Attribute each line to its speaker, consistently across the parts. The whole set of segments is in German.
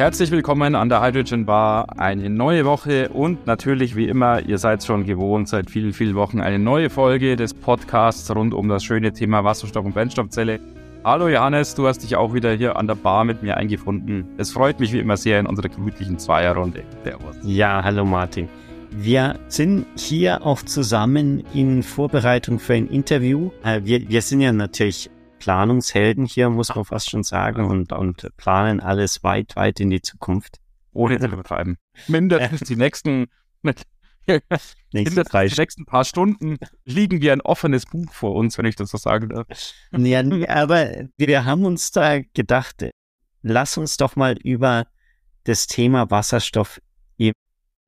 Speaker 1: Herzlich willkommen an der Hydrogen Bar. Eine neue Woche und natürlich wie immer, ihr seid schon gewohnt, seit vielen, vielen Wochen eine neue Folge des Podcasts rund um das schöne Thema Wasserstoff und Brennstoffzelle. Hallo Johannes, du hast dich auch wieder hier an der Bar mit mir eingefunden. Es freut mich wie immer sehr in unserer gemütlichen Zweierrunde.
Speaker 2: Servus. Ja, hallo Martin. Wir sind hier auch zusammen in Vorbereitung für ein Interview. Äh, wir, wir sind ja natürlich Planungshelden hier, muss man fast schon sagen, und, und planen alles weit, weit in die Zukunft.
Speaker 1: Ohne zu übertreiben. Mindestens die nächsten, mindestens die nächsten paar Stunden liegen wie ein offenes Buch vor uns, wenn ich das so sagen darf.
Speaker 2: Ja, aber wir haben uns da gedacht, lass uns doch mal über das Thema Wasserstoff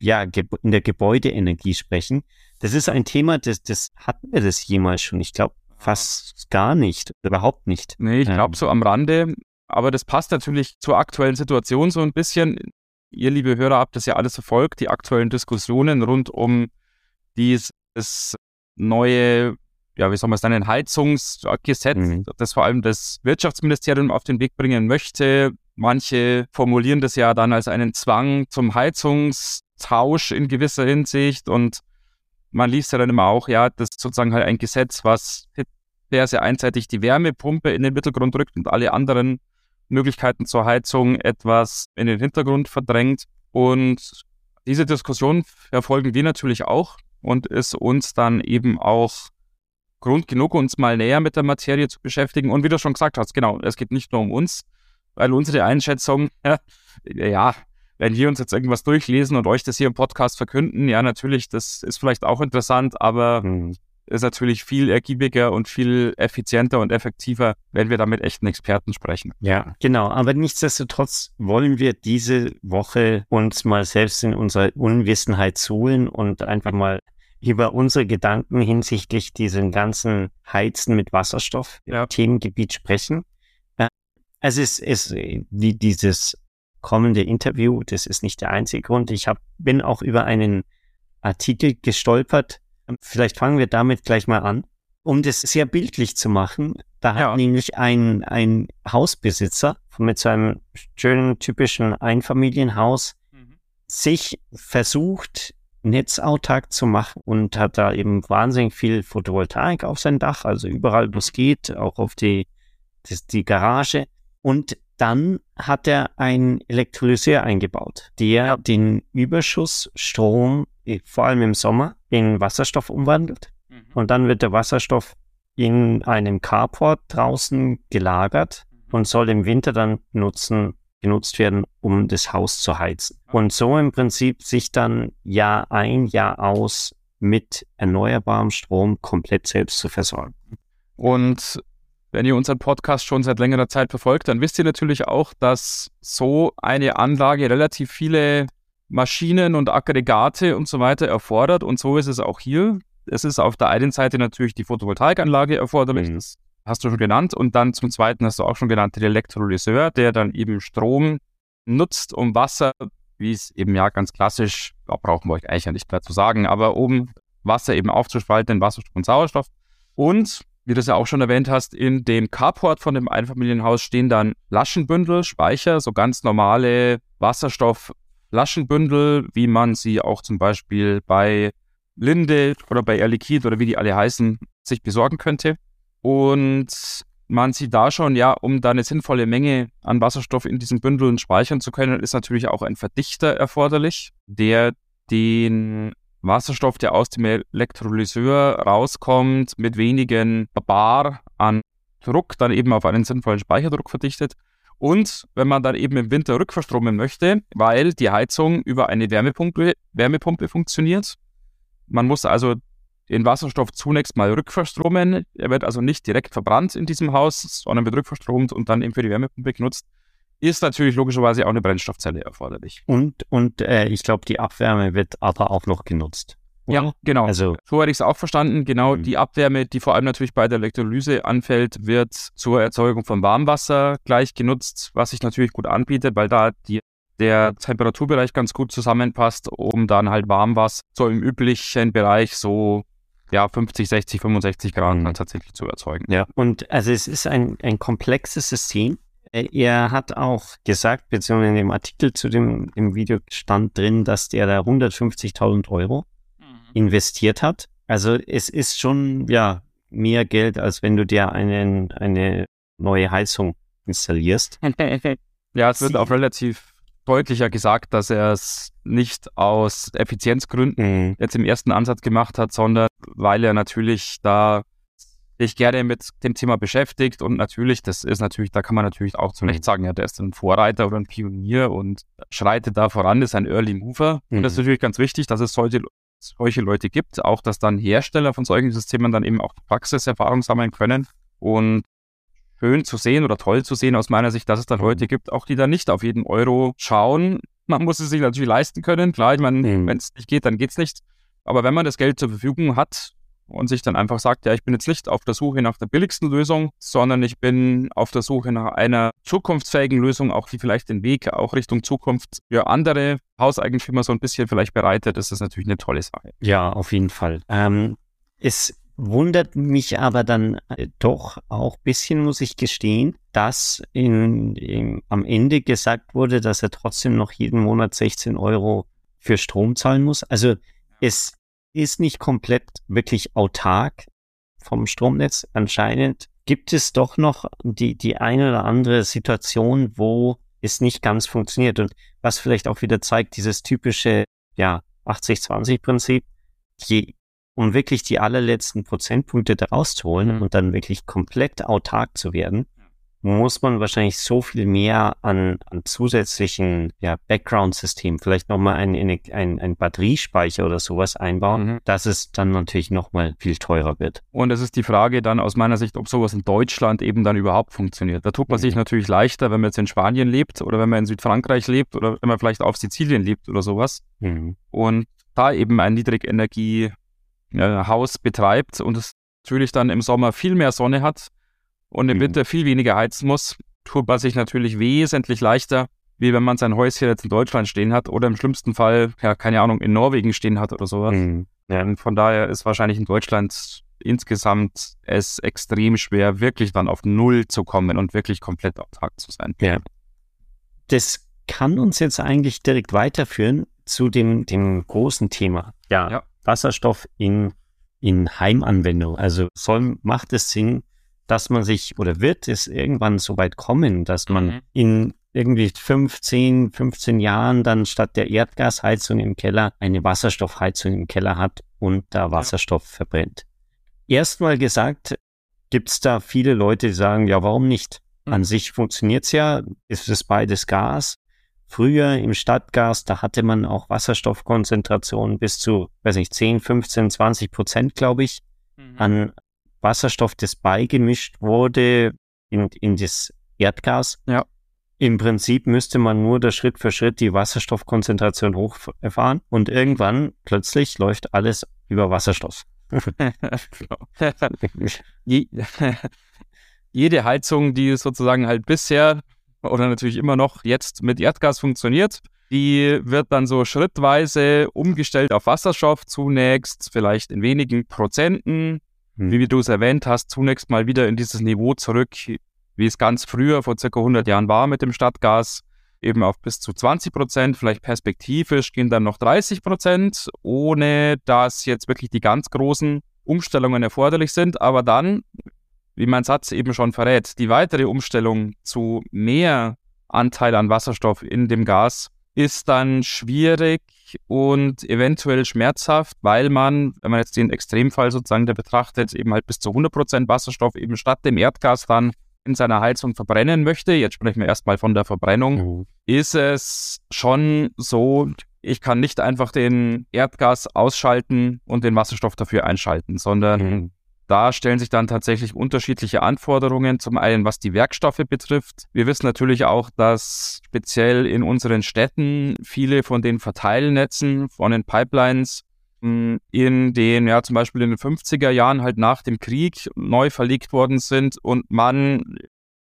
Speaker 2: ja, in der Gebäudeenergie sprechen. Das ist ein Thema, das, das hatten wir das jemals schon. Ich glaube, fast gar nicht, überhaupt nicht.
Speaker 1: Nee, ich glaube so am Rande. Aber das passt natürlich zur aktuellen Situation so ein bisschen. Ihr, liebe Hörer, habt das ja alles verfolgt, die aktuellen Diskussionen rund um dieses neue, ja, wie soll man es nennen, Heizungsgesetz, mhm. das vor allem das Wirtschaftsministerium auf den Weg bringen möchte. Manche formulieren das ja dann als einen Zwang zum Heizungstausch in gewisser Hinsicht und man liest ja dann immer auch, ja, das ist sozusagen halt ein Gesetz, was sehr, sehr einseitig die Wärmepumpe in den Mittelgrund rückt und alle anderen Möglichkeiten zur Heizung etwas in den Hintergrund verdrängt. Und diese Diskussion verfolgen wir natürlich auch und ist uns dann eben auch Grund genug, uns mal näher mit der Materie zu beschäftigen. Und wie du schon gesagt hast, genau, es geht nicht nur um uns, weil unsere Einschätzung, ja, ja wenn wir uns jetzt irgendwas durchlesen und euch das hier im Podcast verkünden, ja, natürlich, das ist vielleicht auch interessant, aber mhm. ist natürlich viel ergiebiger und viel effizienter und effektiver, wenn wir da mit echten Experten sprechen.
Speaker 2: Ja, genau. Aber nichtsdestotrotz wollen wir diese Woche uns mal selbst in unserer Unwissenheit suhlen und einfach mal über unsere Gedanken hinsichtlich diesen ganzen Heizen mit Wasserstoff ja. Themengebiet sprechen. Äh, es ist wie dieses kommende Interview. Das ist nicht der einzige Grund. Ich hab, bin auch über einen Artikel gestolpert. Vielleicht fangen wir damit gleich mal an. Um das sehr bildlich zu machen, da ja. hat nämlich ein, ein Hausbesitzer mit seinem schönen, typischen Einfamilienhaus mhm. sich versucht, netzautark zu machen und hat da eben wahnsinnig viel Photovoltaik auf sein Dach, also überall, wo es geht, auch auf die, das, die Garage. Und dann hat er einen Elektrolyseur eingebaut, der den Überschussstrom, äh, vor allem im Sommer, in Wasserstoff umwandelt. Mhm. Und dann wird der Wasserstoff in einem Carport draußen gelagert mhm. und soll im Winter dann nutzen, genutzt werden, um das Haus zu heizen. Und so im Prinzip sich dann Jahr ein, Jahr aus mit erneuerbarem Strom komplett selbst zu versorgen.
Speaker 1: Und wenn ihr unseren Podcast schon seit längerer Zeit verfolgt, dann wisst ihr natürlich auch, dass so eine Anlage relativ viele Maschinen und Aggregate und so weiter erfordert. Und so ist es auch hier. Es ist auf der einen Seite natürlich die Photovoltaikanlage erforderlich, mhm. das hast du schon genannt. Und dann zum Zweiten hast du auch schon genannt, den Elektrolyseur, der dann eben Strom nutzt, um Wasser, wie es eben ja ganz klassisch, da brauchen wir euch eigentlich ja nicht mehr zu sagen, aber oben Wasser eben aufzuspalten in Wasserstoff und Sauerstoff. Und wie du es ja auch schon erwähnt hast, in dem Carport von dem Einfamilienhaus stehen dann Flaschenbündel, Speicher, so ganz normale Wasserstoffflaschenbündel, wie man sie auch zum Beispiel bei Linde oder bei Air Liquid oder wie die alle heißen, sich besorgen könnte. Und man sieht da schon, ja, um da eine sinnvolle Menge an Wasserstoff in diesen Bündeln speichern zu können, ist natürlich auch ein Verdichter erforderlich, der den Wasserstoff, der aus dem Elektrolyseur rauskommt, mit wenigen Bar an Druck dann eben auf einen sinnvollen Speicherdruck verdichtet. Und wenn man dann eben im Winter rückverstromen möchte, weil die Heizung über eine Wärmepumpe, Wärmepumpe funktioniert, man muss also den Wasserstoff zunächst mal rückverstromen. Er wird also nicht direkt verbrannt in diesem Haus, sondern wird rückverstromt und dann eben für die Wärmepumpe genutzt ist natürlich logischerweise auch eine Brennstoffzelle erforderlich.
Speaker 2: Und, und äh, ich glaube, die Abwärme wird aber auch noch genutzt.
Speaker 1: Oder? Ja, genau. Also, so hätte ich es auch verstanden. Genau, mhm. die Abwärme, die vor allem natürlich bei der Elektrolyse anfällt, wird zur Erzeugung von Warmwasser gleich genutzt, was sich natürlich gut anbietet, weil da die, der Temperaturbereich ganz gut zusammenpasst, um dann halt Warmwasser so im üblichen Bereich so ja, 50, 60, 65 Grad mhm. tatsächlich zu erzeugen.
Speaker 2: Ja, und also es ist ein, ein komplexes System Er hat auch gesagt, beziehungsweise in dem Artikel zu dem, dem Video stand drin, dass der da 150.000 Euro mhm. investiert hat. Also es ist schon, ja, mehr Geld, als wenn du dir einen, eine neue Heizung installierst.
Speaker 1: ja, es wird auch relativ deutlicher gesagt, dass er es nicht aus Effizienzgründen mhm. jetzt im ersten Ansatz gemacht hat, sondern weil er natürlich da sich gerne mit dem Thema beschäftigt und natürlich, das ist natürlich, da kann man natürlich auch zu Recht mhm. sagen, ja, der ist ein Vorreiter oder ein Pionier und schreitet da voran, ist ein Early Mover. Mhm. Und das ist mhm. natürlich ganz wichtig, dass es solche, solche Leute gibt, auch dass dann Hersteller von solchen Systemen dann eben auch Praxiserfahrung sammeln können und schön zu sehen oder toll zu sehen aus meiner Sicht, dass es dann Leute gibt, auch die dann nicht auf jeden Euro schauen. Man muss es sich natürlich leisten können. Klar, ich meine, mhm. wenn es nicht geht, dann geht es nicht. Aber wenn man das Geld zur Verfügung hat und sich dann einfach sagt, ja, ich bin jetzt nicht auf der Suche nach der billigsten Lösung, sondern ich bin auf der Suche nach einer zukunftsfähigen Lösung, auch die vielleicht den Weg auch Richtung Zukunft für andere Hauseigentümer so ein bisschen vielleicht bereitet, das ist natürlich eine tolle Sache.
Speaker 2: Ja, auf jeden Fall. Ähm, es Wundert mich aber dann äh, doch auch bisschen, muss ich gestehen, dass in, in, am Ende gesagt wurde, dass er trotzdem noch jeden Monat 16 Euro für Strom zahlen muss. Also es ist nicht komplett wirklich autark vom Stromnetz. Anscheinend gibt es doch noch die, die eine oder andere Situation, wo es nicht ganz funktioniert. Und was vielleicht auch wieder zeigt, dieses typische, ja, 80-20-Prinzip. Je um wirklich die allerletzten Prozentpunkte daraus zu holen und dann wirklich komplett autark zu werden, muss man wahrscheinlich so viel mehr an, an zusätzlichen ja, Background-Systemen, vielleicht nochmal ein, ein, ein Batteriespeicher oder sowas einbauen, mhm. dass es dann natürlich nochmal viel teurer wird.
Speaker 1: Und es ist die Frage dann aus meiner Sicht, ob sowas in Deutschland eben dann überhaupt funktioniert. Da tut man mhm. sich natürlich leichter, wenn man jetzt in Spanien lebt oder wenn man in Südfrankreich lebt oder wenn man vielleicht auf Sizilien lebt oder sowas. Mhm. Und da eben ein Niedrigenergie äh, betreibt und es natürlich dann im Sommer viel mehr Sonne hat und im mhm. Winter viel weniger heizen muss, tut man sich natürlich wesentlich leichter, wie wenn man sein Häuschen jetzt in Deutschland stehen hat oder im schlimmsten Fall, ja, keine Ahnung, in Norwegen stehen hat oder sowas. Mhm. Ja, und von daher ist wahrscheinlich in Deutschland insgesamt es extrem schwer, wirklich dann auf Null zu kommen und wirklich komplett autark zu sein.
Speaker 2: Ja. Das kann uns jetzt eigentlich direkt weiterführen zu dem, dem großen Thema. Ja. ja. Wasserstoff in, in Heimanwendung. Also soll, macht es Sinn, dass man sich oder wird es irgendwann so weit kommen, dass man mhm. in irgendwie 15, 15 Jahren dann statt der Erdgasheizung im Keller eine Wasserstoffheizung im Keller hat und da Wasserstoff ja. verbrennt. Erstmal gesagt, gibt es da viele Leute, die sagen, ja, warum nicht? An mhm. sich funktioniert's ja, ist es beides Gas. Früher im Stadtgas, da hatte man auch Wasserstoffkonzentrationen bis zu, weiß nicht, 10, 15, 20 Prozent, glaube ich, mhm. an Wasserstoff, das beigemischt wurde in, in das Erdgas.
Speaker 1: Ja.
Speaker 2: Im Prinzip müsste man nur da Schritt für Schritt die Wasserstoffkonzentration hochfahren und irgendwann plötzlich läuft alles über Wasserstoff.
Speaker 1: Jede Heizung, die sozusagen halt bisher oder natürlich immer noch jetzt mit Erdgas funktioniert. Die wird dann so schrittweise umgestellt auf Wasserstoff zunächst, vielleicht in wenigen Prozenten, hm. wie du es erwähnt hast, zunächst mal wieder in dieses Niveau zurück, wie es ganz früher vor circa 100 Jahren war mit dem Stadtgas, eben auf bis zu 20 Prozent, vielleicht perspektivisch gehen dann noch 30 Prozent, ohne dass jetzt wirklich die ganz großen Umstellungen erforderlich sind. Aber dann wie mein Satz eben schon verrät, die weitere Umstellung zu mehr Anteil an Wasserstoff in dem Gas ist dann schwierig und eventuell schmerzhaft, weil man, wenn man jetzt den Extremfall sozusagen der betrachtet, eben halt bis zu 100% Wasserstoff eben statt dem Erdgas dann in seiner Heizung verbrennen möchte, jetzt sprechen wir erstmal von der Verbrennung, mhm. ist es schon so, ich kann nicht einfach den Erdgas ausschalten und den Wasserstoff dafür einschalten, sondern mhm. Da stellen sich dann tatsächlich unterschiedliche Anforderungen, zum einen was die Werkstoffe betrifft. Wir wissen natürlich auch, dass speziell in unseren Städten viele von den Verteilnetzen, von den Pipelines hm, in den, ja, zum Beispiel in den 50er Jahren halt nach dem Krieg neu verlegt worden sind und man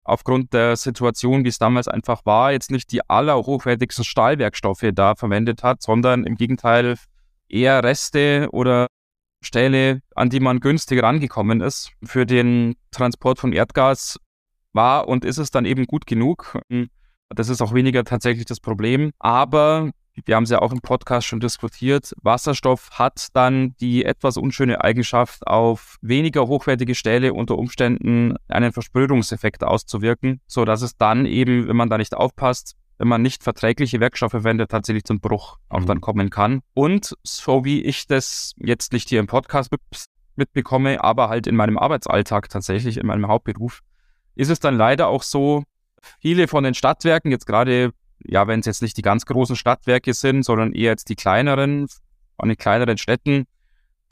Speaker 1: aufgrund der Situation, wie es damals einfach war, jetzt nicht die allerhochwertigsten Stahlwerkstoffe da verwendet hat, sondern im Gegenteil eher Reste oder Stelle, an die man günstig rangekommen ist. Für den Transport von Erdgas war und ist es dann eben gut genug. Das ist auch weniger tatsächlich das Problem. Aber wir haben es ja auch im Podcast schon diskutiert, Wasserstoff hat dann die etwas unschöne Eigenschaft, auf weniger hochwertige Stähle unter Umständen einen Versprödungseffekt auszuwirken, sodass es dann eben, wenn man da nicht aufpasst, wenn man nicht verträgliche Werkstoffe verwendet, tatsächlich zum Bruch auch mhm. dann kommen kann. Und so wie ich das jetzt nicht hier im Podcast mitbekomme, aber halt in meinem Arbeitsalltag tatsächlich, in meinem Hauptberuf, ist es dann leider auch so, viele von den Stadtwerken, jetzt gerade ja, wenn es jetzt nicht die ganz großen Stadtwerke sind, sondern eher jetzt die kleineren, von den kleineren Städten,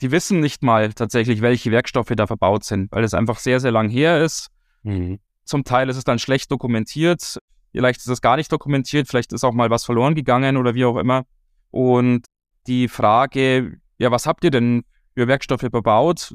Speaker 1: die wissen nicht mal tatsächlich, welche Werkstoffe da verbaut sind, weil es einfach sehr, sehr lang her ist. Mhm. Zum Teil ist es dann schlecht dokumentiert, vielleicht ist es gar nicht dokumentiert, vielleicht ist auch mal was verloren gegangen oder wie auch immer. Und die Frage, ja, was habt ihr denn für Werkstoffe verbaut?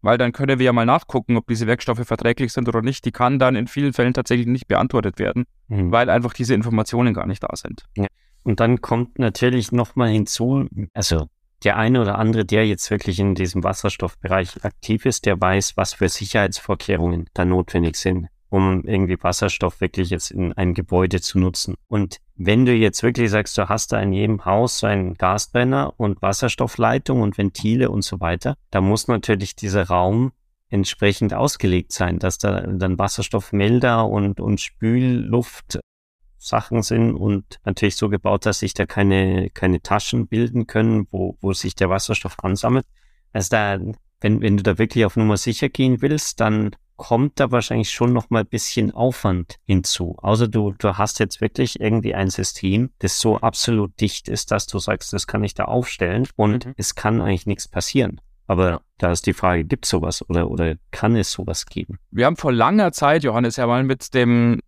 Speaker 1: weil dann können wir ja mal nachgucken, ob diese Werkstoffe verträglich sind oder nicht. Die kann dann in vielen Fällen tatsächlich nicht beantwortet werden, mhm. weil einfach diese Informationen gar nicht da sind.
Speaker 2: Ja. Und dann kommt natürlich nochmal hinzu, also der eine oder andere, der jetzt wirklich in diesem Wasserstoffbereich aktiv ist, der weiß, was für Sicherheitsvorkehrungen da notwendig sind um irgendwie Wasserstoff wirklich jetzt in ein Gebäude zu nutzen. Und wenn du jetzt wirklich sagst, du hast da in jedem Haus so einen Gasbrenner und Wasserstoffleitung und Ventile und so weiter, da muss natürlich dieser Raum entsprechend ausgelegt sein, dass da dann Wasserstoffmelder und, und Spülluft Sachen sind und natürlich so gebaut, dass sich da keine, keine Taschen bilden können, wo, wo sich der Wasserstoff ansammelt. Also da, wenn, wenn du da wirklich auf Nummer sicher gehen willst, dann kommt da wahrscheinlich schon noch mal ein bisschen Aufwand hinzu. Außer du, du hast jetzt wirklich irgendwie ein System, das so absolut dicht ist, dass du sagst, das kann ich da aufstellen und mhm. es kann eigentlich nichts passieren. Aber da ist die Frage, gibt es sowas oder, oder kann es sowas geben?
Speaker 1: Wir haben vor langer Zeit, Johannes, ja mal mit dem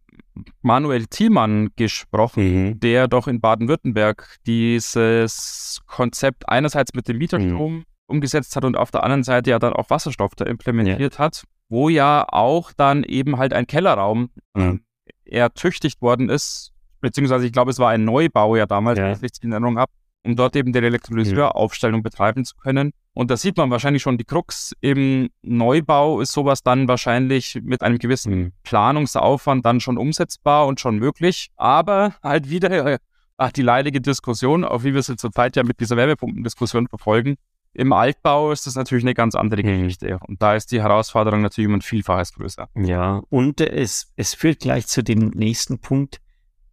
Speaker 1: Manuel Thielmann gesprochen, mhm. der doch in Baden-Württemberg dieses Konzept einerseits mit dem Mieterstrom mhm. umgesetzt hat und auf der anderen Seite ja dann auch Wasserstoff da implementiert ja. hat wo ja auch dann eben halt ein Kellerraum mhm. ertüchtigt worden ist, beziehungsweise ich glaube, es war ein Neubau ja damals, ja. wenn ich richtig in Erinnerung habe, um dort eben die Elektrolyseuraufstellung mhm. betreiben zu können. Und da sieht man wahrscheinlich schon die Krux. Im Neubau ist sowas dann wahrscheinlich mit einem gewissen mhm. Planungsaufwand dann schon umsetzbar und schon möglich. Aber halt wieder ach, die leidige Diskussion, auf wie wir sie zurzeit ja mit dieser Wärmepumpendiskussion verfolgen. Im Altbau ist das natürlich eine ganz andere mhm. Geschichte. Und da ist die Herausforderung natürlich um ein Vielfaches größer.
Speaker 2: Ja, und es, es führt gleich zu dem nächsten Punkt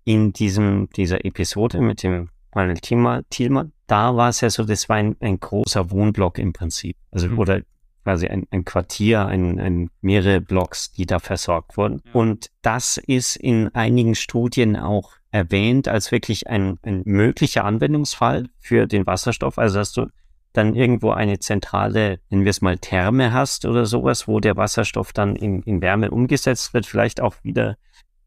Speaker 2: in diesem, dieser Episode mit dem Manuel Thielmann. Da war es ja so, das war ein, ein großer Wohnblock im Prinzip. Also, mhm. oder quasi ein, ein Quartier, ein, ein, mehrere Blocks, die da versorgt wurden. Ja. Und das ist in einigen Studien auch erwähnt als wirklich ein, ein möglicher Anwendungsfall für den Wasserstoff. Also, dass du dann irgendwo eine zentrale, nennen wir es mal Therme hast oder sowas, wo der Wasserstoff dann in, in Wärme umgesetzt wird, vielleicht auch wieder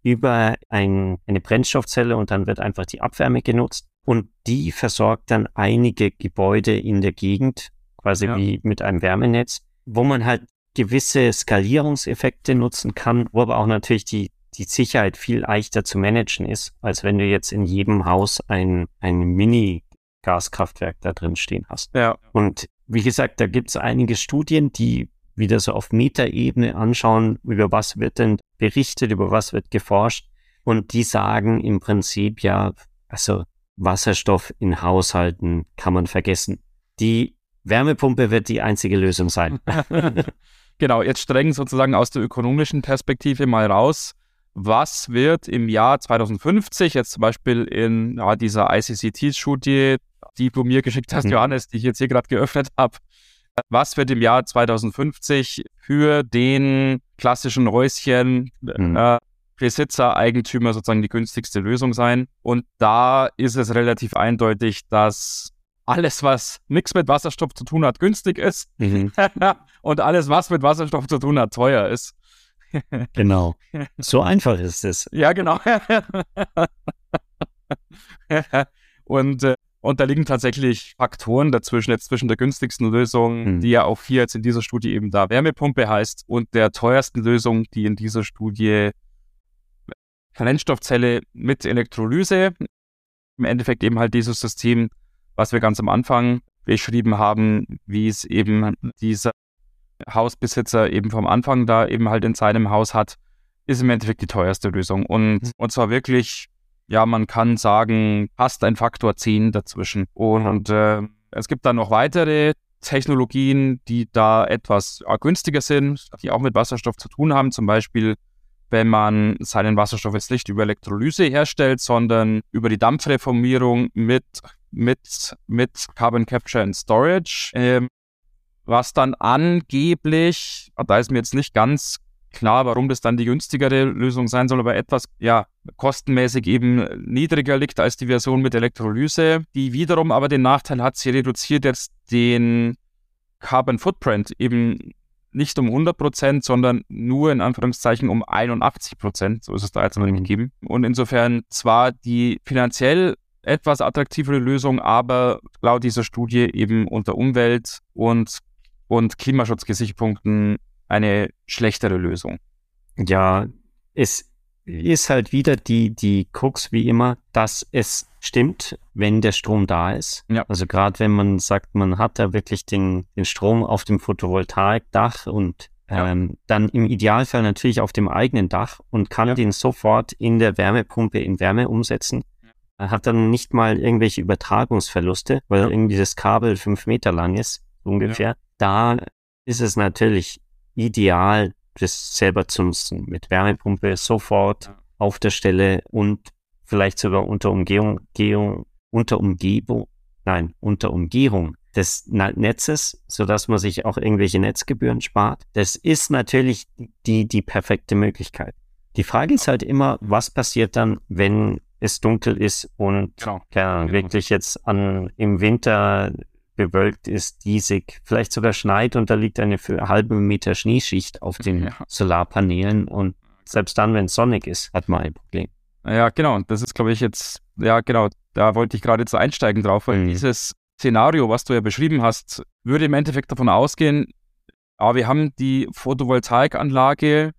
Speaker 2: über ein, eine Brennstoffzelle und dann wird einfach die Abwärme genutzt. Und die versorgt dann einige Gebäude in der Gegend, quasi ja. wie mit einem Wärmenetz, wo man halt gewisse Skalierungseffekte nutzen kann, wo aber auch natürlich die, die Sicherheit viel leichter zu managen ist, als wenn du jetzt in jedem Haus ein, ein Mini Gaskraftwerk da drin stehen hast. Ja. Und wie gesagt, da gibt es einige Studien, die wieder so auf Metaebene anschauen, über was wird denn berichtet, über was wird geforscht. Und die sagen im Prinzip ja, also Wasserstoff in Haushalten kann man vergessen. Die Wärmepumpe wird die einzige Lösung sein.
Speaker 1: genau, jetzt streng sozusagen aus der ökonomischen Perspektive mal raus was wird im Jahr 2050, jetzt zum Beispiel in ja, dieser ICCT-Studie, die du mir geschickt hast, mhm. Johannes, die ich jetzt hier gerade geöffnet habe, was wird im Jahr 2050 für den klassischen Häuschen mhm. äh, Besitzer, Eigentümer sozusagen die günstigste Lösung sein? Und da ist es relativ eindeutig, dass alles, was nichts mit Wasserstoff zu tun hat, günstig ist. Mhm. und alles, was mit Wasserstoff zu tun hat, teuer ist.
Speaker 2: genau. So einfach ist es.
Speaker 1: Ja, genau. und, äh, und da liegen tatsächlich Faktoren dazwischen, jetzt zwischen der günstigsten Lösung, hm. die ja auch hier jetzt in dieser Studie eben da Wärmepumpe heißt, und der teuersten Lösung, die in dieser Studie Brennstoffzelle mit Elektrolyse, im Endeffekt eben halt dieses System, was wir ganz am Anfang beschrieben haben, wie es eben dieser Hausbesitzer eben vom Anfang da eben halt in seinem Haus hat. ist im Endeffekt die teuerste Lösung. Und, mhm. und zwar wirklich, ja, man kann sagen, fast ein Faktor 10 dazwischen. Und äh, es gibt dann noch weitere Technologien, die da etwas äh, günstiger sind, die auch mit Wasserstoff zu tun haben. Zum Beispiel, wenn man seinen Wasserstoff jetzt nicht über Elektrolyse herstellt, sondern über die Dampfreformierung mit, mit, mit Carbon Capture and Storage. Ähm, was dann angeblich, da ist mir jetzt nicht ganz klar, warum das dann die günstigere Lösung sein soll, aber etwas, ja, kostenmäßig eben niedriger liegt als die Version mit Elektrolyse, die wiederum aber den Nachteil hat, sie reduziert jetzt den Carbon Footprint eben nicht um 100 Prozent, sondern nur in Anführungszeichen um 81 Prozent. So ist es da jetzt mal gegeben. Und insofern zwar die finanziell etwas attraktivere Lösung, aber laut dieser Studie eben unter Umwelt- und, und Klimaschutzgesichtspunkten eine schlechtere Lösung.
Speaker 2: Ja, es ist halt wieder die, die Krux wie immer, dass es stimmt, wenn der Strom da ist. Ja. Also gerade wenn man sagt, man hat da wirklich den, den Strom auf dem Photovoltaikdach und ja. ähm, dann im Idealfall natürlich auf dem eigenen Dach und kann ja. den sofort in der Wärmepumpe in Wärme umsetzen. Er hat dann nicht mal irgendwelche Übertragungsverluste, weil irgendwie das Kabel fünf Meter lang ist, ungefähr. Da ist es natürlich ideal, das selber zu nutzen. Mit Wärmepumpe sofort auf der Stelle und vielleicht sogar unter Umgehung, Gehung, unter Umgebung, nein, unter Umgehung des Netzes, so dass man sich auch irgendwelche Netzgebühren spart. Das ist natürlich die, die perfekte Möglichkeit. Die Frage ist halt immer, was passiert dann, wenn es dunkel ist und genau. ja, genau. wirklich jetzt an, im Winter bewölkt ist, diesig, vielleicht sogar schneit und da liegt eine halbe Meter Schneeschicht auf den ja. Solarpanelen und selbst dann, wenn es sonnig ist, hat man ein Problem.
Speaker 1: Ja, genau. Und das ist, glaube ich, jetzt, ja, genau, da wollte ich gerade jetzt einsteigen drauf, weil mhm. dieses Szenario, was du ja beschrieben hast, würde im Endeffekt davon ausgehen, aber wir haben die Photovoltaikanlage,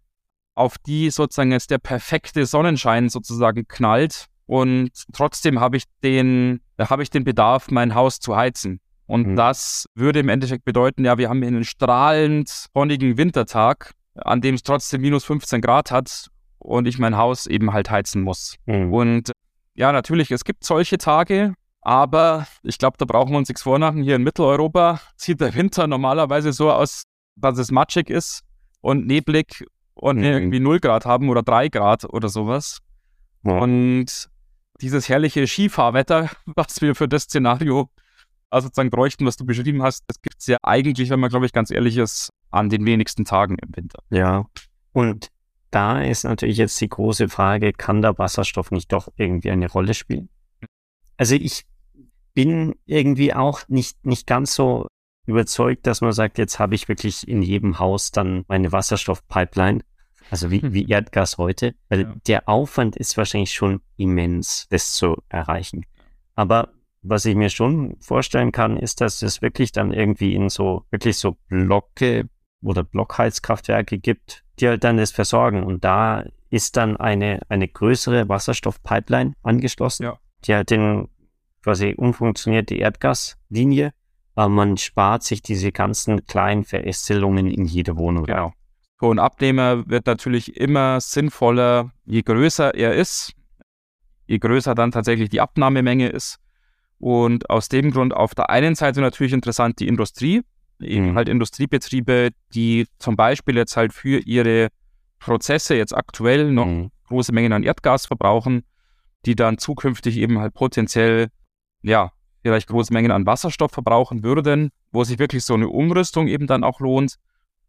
Speaker 1: auf die sozusagen jetzt der perfekte Sonnenschein sozusagen knallt und trotzdem habe ich den, habe ich den Bedarf, mein Haus zu heizen. Und mhm. das würde im Endeffekt bedeuten, ja, wir haben hier einen strahlend sonnigen Wintertag, an dem es trotzdem minus 15 Grad hat und ich mein Haus eben halt heizen muss. Mhm. Und ja, natürlich, es gibt solche Tage, aber ich glaube, da brauchen wir uns nichts vormachen. Hier in Mitteleuropa sieht der Winter normalerweise so aus, dass es matschig ist und neblig und mhm. irgendwie 0 Grad haben oder 3 Grad oder sowas. Ja. Und dieses herrliche Skifahrwetter, was wir für das Szenario also sozusagen bräuchten, was du beschrieben hast, das gibt es ja eigentlich, wenn man, glaube ich, ganz ehrlich ist, an den wenigsten Tagen im Winter.
Speaker 2: Ja, und da ist natürlich jetzt die große Frage, kann der Wasserstoff nicht doch irgendwie eine Rolle spielen? Also ich bin irgendwie auch nicht, nicht ganz so überzeugt, dass man sagt, jetzt habe ich wirklich in jedem Haus dann meine Wasserstoffpipeline, also wie, wie Erdgas heute, weil ja. der Aufwand ist wahrscheinlich schon immens, das zu erreichen. Aber was ich mir schon vorstellen kann, ist, dass es wirklich dann irgendwie in so, wirklich so Blocke oder Blockheizkraftwerke gibt, die halt dann das versorgen. Und da ist dann eine, eine größere Wasserstoffpipeline angeschlossen, ja. die halt den quasi umfunktionierte Erdgaslinie, aber man spart sich diese ganzen kleinen Verästelungen in jede Wohnung.
Speaker 1: Genau. So ein Abnehmer wird natürlich immer sinnvoller, je größer er ist, je größer dann tatsächlich die Abnahmemenge ist. Und aus dem Grund auf der einen Seite natürlich interessant die Industrie, eben mhm. halt Industriebetriebe, die zum Beispiel jetzt halt für ihre Prozesse jetzt aktuell noch mhm. große Mengen an Erdgas verbrauchen, die dann zukünftig eben halt potenziell, ja, vielleicht große Mengen an Wasserstoff verbrauchen würden, wo sich wirklich so eine Umrüstung eben dann auch lohnt.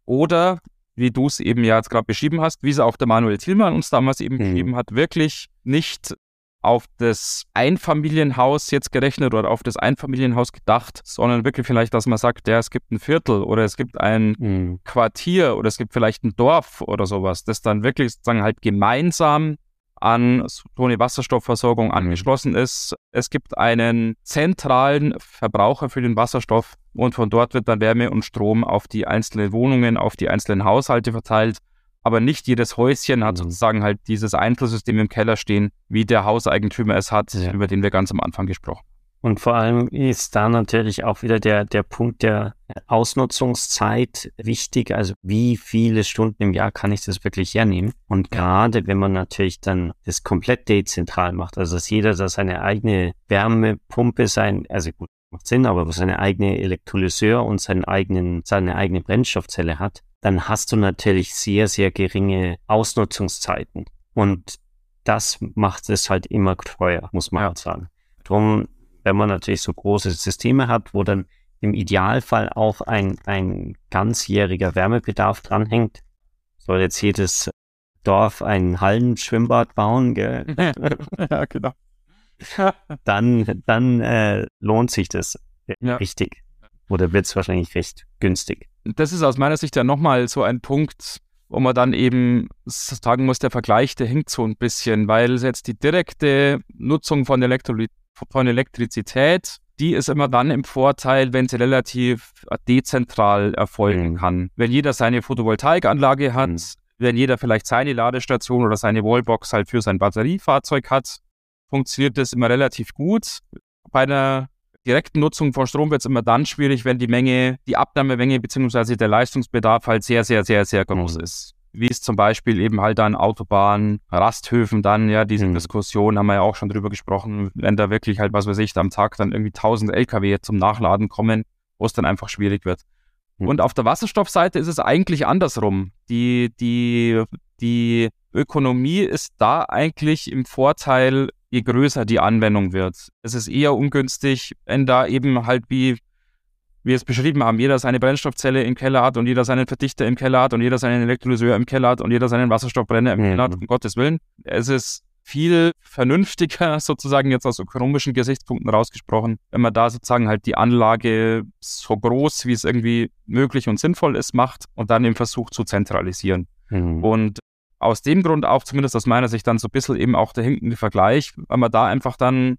Speaker 1: Oder, wie du es eben ja jetzt gerade beschrieben hast, wie es auch der Manuel Thielmann uns damals eben mhm. beschrieben hat, wirklich nicht auf das Einfamilienhaus jetzt gerechnet oder auf das Einfamilienhaus gedacht, sondern wirklich vielleicht, dass man sagt, ja, es gibt ein Viertel oder es gibt ein mhm. Quartier oder es gibt vielleicht ein Dorf oder sowas, das dann wirklich sozusagen halt gemeinsam an so eine Wasserstoffversorgung mhm. angeschlossen ist. Es gibt einen zentralen Verbraucher für den Wasserstoff und von dort wird dann Wärme und Strom auf die einzelnen Wohnungen, auf die einzelnen Haushalte verteilt aber nicht jedes Häuschen hat mhm. sozusagen halt dieses Einflusssystem im Keller stehen, wie der Hauseigentümer es hat, ja. über den wir ganz am Anfang gesprochen
Speaker 2: Und vor allem ist da natürlich auch wieder der, der Punkt der Ausnutzungszeit wichtig. Also wie viele Stunden im Jahr kann ich das wirklich hernehmen? Und gerade wenn man natürlich dann das komplett dezentral macht, also dass jeder da seine eigene Wärmepumpe sein, also gut, macht Sinn, aber seine eigene Elektrolyseur und seinen eigenen, seine eigene Brennstoffzelle hat, dann hast du natürlich sehr, sehr geringe Ausnutzungszeiten. Und das macht es halt immer teuer, muss man ja. halt sagen. Drum wenn man natürlich so große Systeme hat, wo dann im Idealfall auch ein, ein ganzjähriger Wärmebedarf dranhängt, soll jetzt jedes Dorf ein Hallenschwimmbad bauen, gell? ja, genau. dann dann äh, lohnt sich das ja. richtig. Oder wird es wahrscheinlich recht günstig.
Speaker 1: Das ist aus meiner Sicht ja nochmal so ein Punkt, wo man dann eben sagen muss, der Vergleich, der hinkt so ein bisschen, weil jetzt die direkte Nutzung von Elektrolyt von Elektrizität, die ist immer dann im Vorteil, wenn sie relativ dezentral erfolgen mhm. kann. Wenn jeder seine Photovoltaikanlage hat, mhm. wenn jeder vielleicht seine Ladestation oder seine Wallbox halt für sein Batteriefahrzeug hat, funktioniert das immer relativ gut. Bei einer direkten Nutzung von Strom wird es immer dann schwierig, wenn die Menge, die Abnahmemenge bzw. der Leistungsbedarf halt sehr, sehr, sehr, sehr groß mhm. ist wie es zum Beispiel eben halt an Autobahnen, Rasthöfen dann, ja, diese mhm. Diskussion haben wir ja auch schon drüber gesprochen, wenn da wirklich halt, was weiß ich, am Tag dann irgendwie 1000 LKW zum Nachladen kommen, wo es dann einfach schwierig wird. Mhm. Und auf der Wasserstoffseite ist es eigentlich andersrum. Die, die, die Ökonomie ist da eigentlich im Vorteil, je größer die Anwendung wird. Es ist eher ungünstig, wenn da eben halt wie wir es beschrieben haben, jeder seine Brennstoffzelle im Keller hat und jeder seinen Verdichter im Keller hat und jeder seinen Elektrolyseur im Keller hat und jeder seinen Wasserstoffbrenner im mhm. Keller hat, um Gottes Willen. Es ist viel vernünftiger, sozusagen jetzt aus ökonomischen Gesichtspunkten rausgesprochen, wenn man da sozusagen halt die Anlage so groß, wie es irgendwie möglich und sinnvoll ist, macht und dann im Versuch zu zentralisieren. Mhm. Und aus dem Grund auch, zumindest aus meiner Sicht, dann so ein bisschen eben auch der hinkende Vergleich, weil man da einfach dann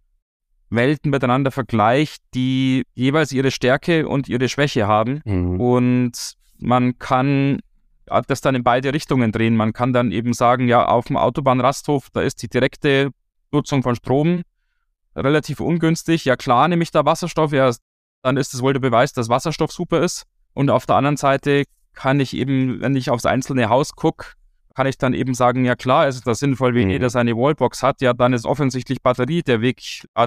Speaker 1: Welten miteinander vergleicht, die jeweils ihre Stärke und ihre Schwäche haben. Mhm. Und man kann das dann in beide Richtungen drehen. Man kann dann eben sagen, ja, auf dem Autobahnrasthof, da ist die direkte Nutzung von Strom relativ ungünstig. Ja, klar, nehme ich da Wasserstoff, ja, dann ist es wohl der Beweis, dass Wasserstoff super ist. Und auf der anderen Seite kann ich eben, wenn ich aufs einzelne Haus gucke, kann ich dann eben sagen, ja klar, es ist das sinnvoll, wenn mhm. jeder seine Wallbox hat, ja, dann ist offensichtlich Batterie der Weg,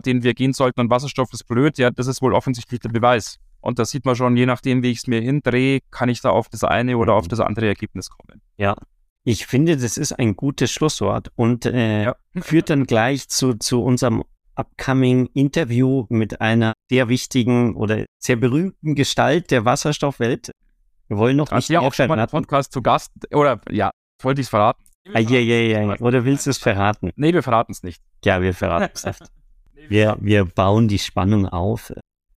Speaker 1: den wir gehen sollten und Wasserstoff ist blöd, ja, das ist wohl offensichtlich der Beweis. Und das sieht man schon, je nachdem, wie ich es mir hindrehe, kann ich da auf das eine oder auf mhm. das andere Ergebnis kommen.
Speaker 2: Ja, ich finde, das ist ein gutes Schlusswort und äh, ja. führt dann gleich zu, zu unserem upcoming Interview mit einer sehr wichtigen oder sehr berühmten Gestalt der Wasserstoffwelt. Wir wollen noch
Speaker 1: nicht ja auch schon mal Podcast zu Gast oder ja, wollte ich es verraten?
Speaker 2: Ah, ja, ja, ja. Oder willst du es verraten?
Speaker 1: Nee, wir verraten es nicht.
Speaker 2: Ja, wir verraten es nicht. Wir, wir bauen die Spannung auf.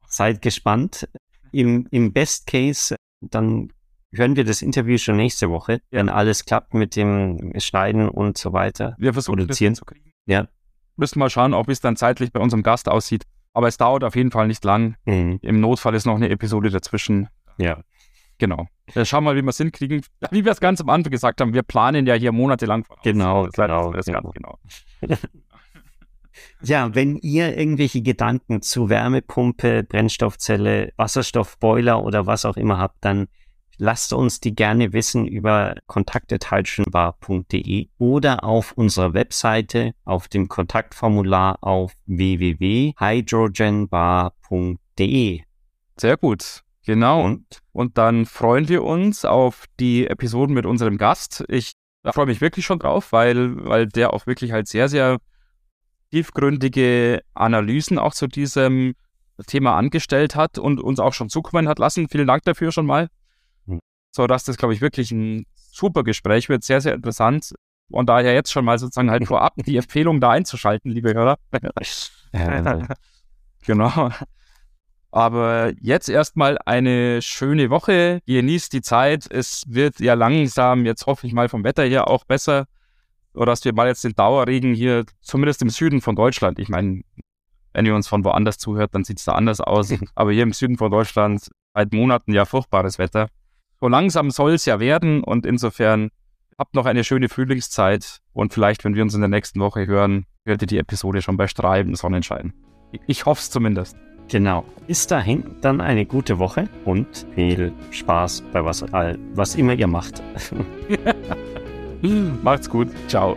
Speaker 2: Seid gespannt. Im, Im Best Case, dann hören wir das Interview schon nächste Woche, ja. wenn alles klappt mit dem Schneiden und so weiter.
Speaker 1: Wir versuchen produzieren. das zu kriegen. Ja. Müssen mal schauen, ob es dann zeitlich bei unserem Gast aussieht. Aber es dauert auf jeden Fall nicht lang. Mhm. Im Notfall ist noch eine Episode dazwischen.
Speaker 2: Ja.
Speaker 1: Genau. Ja, schauen wir mal, wie wir es hinkriegen. Wie wir es ganz am Anfang gesagt haben, wir planen ja hier monatelang
Speaker 2: voraus. Genau, das genau, das genau. genau. ja, wenn ihr irgendwelche Gedanken zu Wärmepumpe, Brennstoffzelle, Wasserstoffboiler oder was auch immer habt, dann lasst uns die gerne wissen über kontakte.hydrogenbar.de oder auf unserer Webseite auf dem Kontaktformular auf www.hydrogenbar.de.
Speaker 1: Sehr gut. Genau. Und, und dann freuen wir uns auf die Episoden mit unserem Gast. Ich freue mich wirklich schon drauf, weil, weil der auch wirklich halt sehr, sehr tiefgründige Analysen auch zu diesem Thema angestellt hat und uns auch schon zukommen hat lassen. Vielen Dank dafür schon mal. Mhm. So dass das, glaube ich, wirklich ein super Gespräch wird, sehr, sehr interessant. Und daher jetzt schon mal sozusagen halt vorab die Empfehlung da einzuschalten, liebe Hörer. genau. Aber jetzt erstmal eine schöne Woche. Genießt die Zeit. Es wird ja langsam, jetzt hoffe ich mal vom Wetter her auch besser. Oder dass wir mal jetzt den Dauerregen hier, zumindest im Süden von Deutschland. Ich meine, wenn ihr uns von woanders zuhört, dann sieht es da anders aus. Aber hier im Süden von Deutschland seit Monaten ja furchtbares Wetter. So langsam soll es ja werden und insofern habt noch eine schöne Frühlingszeit und vielleicht, wenn wir uns in der nächsten Woche hören, hört ihr die Episode schon bei strahlendem Sonnenschein. Ich hoffe es zumindest.
Speaker 2: Genau. Bis dahin dann eine gute Woche und viel Spaß bei was, was immer ihr macht.
Speaker 1: Macht's gut. Ciao.